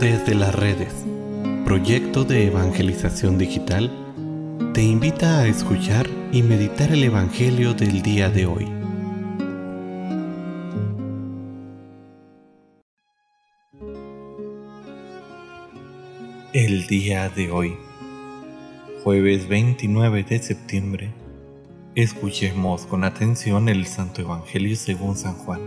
Desde las redes, proyecto de evangelización digital, te invita a escuchar y meditar el Evangelio del día de hoy. El día de hoy, jueves 29 de septiembre, escuchemos con atención el Santo Evangelio según San Juan.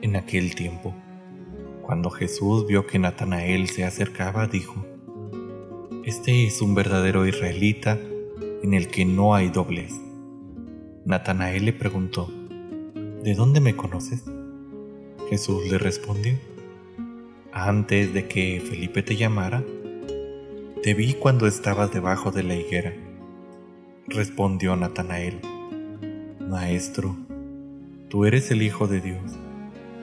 En aquel tiempo, cuando Jesús vio que Natanael se acercaba, dijo, Este es un verdadero israelita en el que no hay doblez. Natanael le preguntó, ¿De dónde me conoces? Jesús le respondió, Antes de que Felipe te llamara, te vi cuando estabas debajo de la higuera. Respondió Natanael, Maestro, tú eres el Hijo de Dios,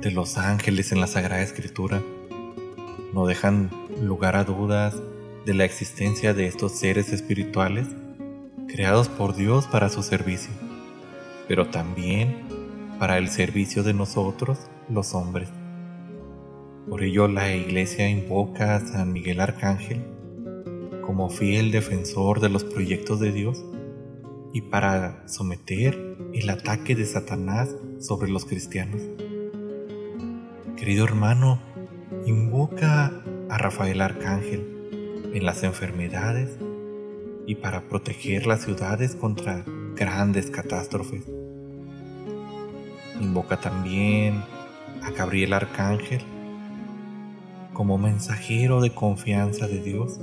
de los ángeles en la Sagrada Escritura no dejan lugar a dudas de la existencia de estos seres espirituales creados por Dios para su servicio, pero también para el servicio de nosotros, los hombres. Por ello la Iglesia invoca a San Miguel Arcángel como fiel defensor de los proyectos de Dios y para someter el ataque de Satanás sobre los cristianos. Querido hermano, Invoca a Rafael Arcángel en las enfermedades y para proteger las ciudades contra grandes catástrofes. Invoca también a Gabriel Arcángel como mensajero de confianza de Dios,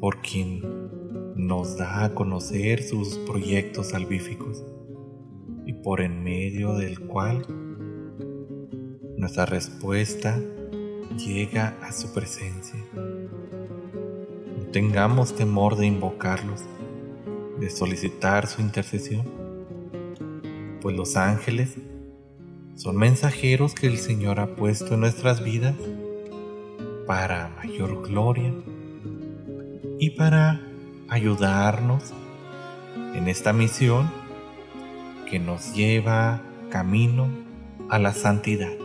por quien nos da a conocer sus proyectos salvíficos y por en medio del cual nuestra respuesta llega a su presencia. No tengamos temor de invocarlos, de solicitar su intercesión, pues los ángeles son mensajeros que el Señor ha puesto en nuestras vidas para mayor gloria y para ayudarnos en esta misión que nos lleva camino a la santidad.